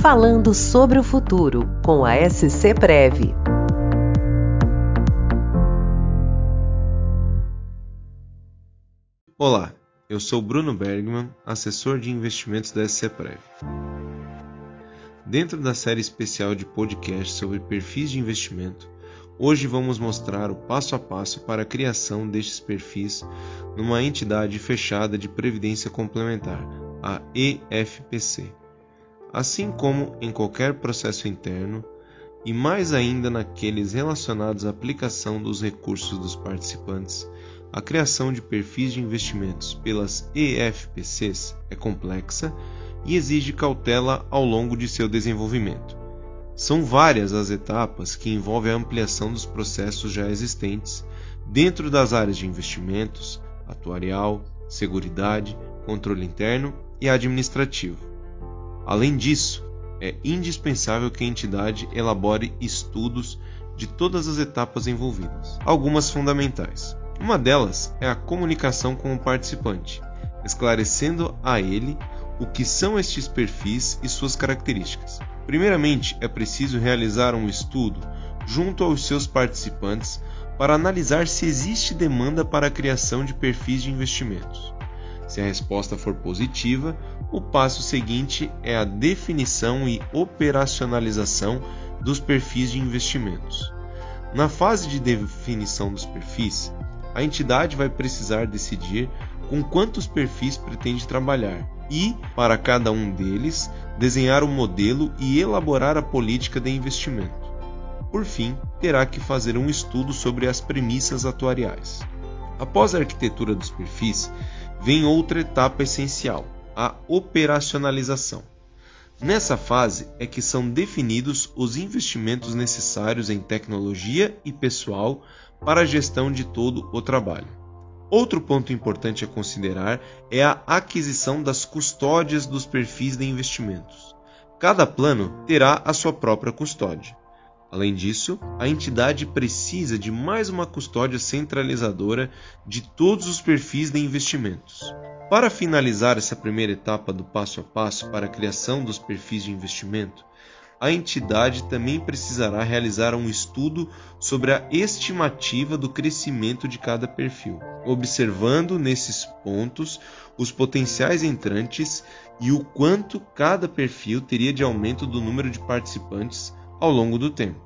Falando sobre o futuro com a SC Prev. Olá, eu sou Bruno Bergman, assessor de investimentos da SC Prev. Dentro da série especial de podcast sobre perfis de investimento, hoje vamos mostrar o passo a passo para a criação destes perfis numa entidade fechada de previdência complementar, a EFPC. Assim como em qualquer processo interno, e mais ainda naqueles relacionados à aplicação dos recursos dos participantes, a criação de perfis de investimentos pelas EFPCs é complexa e exige cautela ao longo de seu desenvolvimento. São várias as etapas que envolvem a ampliação dos processos já existentes dentro das áreas de investimentos, atuarial, seguridade, controle interno e administrativo. Além disso, é indispensável que a entidade elabore estudos de todas as etapas envolvidas, algumas fundamentais. Uma delas é a comunicação com o participante, esclarecendo a ele o que são estes perfis e suas características. Primeiramente, é preciso realizar um estudo junto aos seus participantes para analisar se existe demanda para a criação de perfis de investimentos. Se a resposta for positiva, o passo seguinte é a definição e operacionalização dos perfis de investimentos. Na fase de definição dos perfis, a entidade vai precisar decidir com quantos perfis pretende trabalhar e, para cada um deles, desenhar o um modelo e elaborar a política de investimento. Por fim, terá que fazer um estudo sobre as premissas atuariais. Após a arquitetura dos perfis, vem outra etapa essencial, a operacionalização. Nessa fase é que são definidos os investimentos necessários em tecnologia e pessoal para a gestão de todo o trabalho. Outro ponto importante a considerar é a aquisição das custódias dos perfis de investimentos. Cada plano terá a sua própria custódia. Além disso, a entidade precisa de mais uma custódia centralizadora de todos os perfis de investimentos. Para finalizar essa primeira etapa do passo a passo para a criação dos perfis de investimento, a entidade também precisará realizar um estudo sobre a estimativa do crescimento de cada perfil, observando nesses pontos os potenciais entrantes e o quanto cada perfil teria de aumento do número de participantes ao longo do tempo.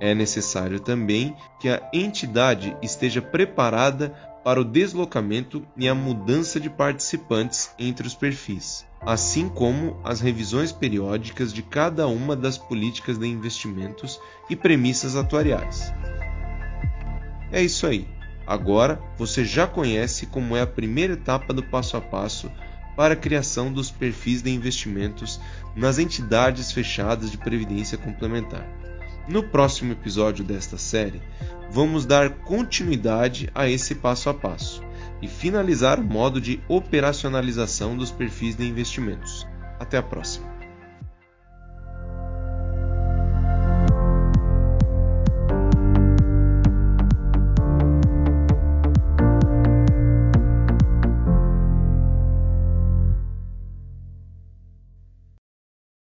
É necessário também que a entidade esteja preparada para o deslocamento e a mudança de participantes entre os perfis assim como as revisões periódicas de cada uma das políticas de investimentos e premissas atuariais. É isso aí. Agora você já conhece como é a primeira etapa do passo a passo para a criação dos perfis de investimentos nas entidades fechadas de previdência complementar. No próximo episódio desta série, vamos dar continuidade a esse passo a passo e finalizar o modo de operacionalização dos perfis de investimentos. Até a próxima!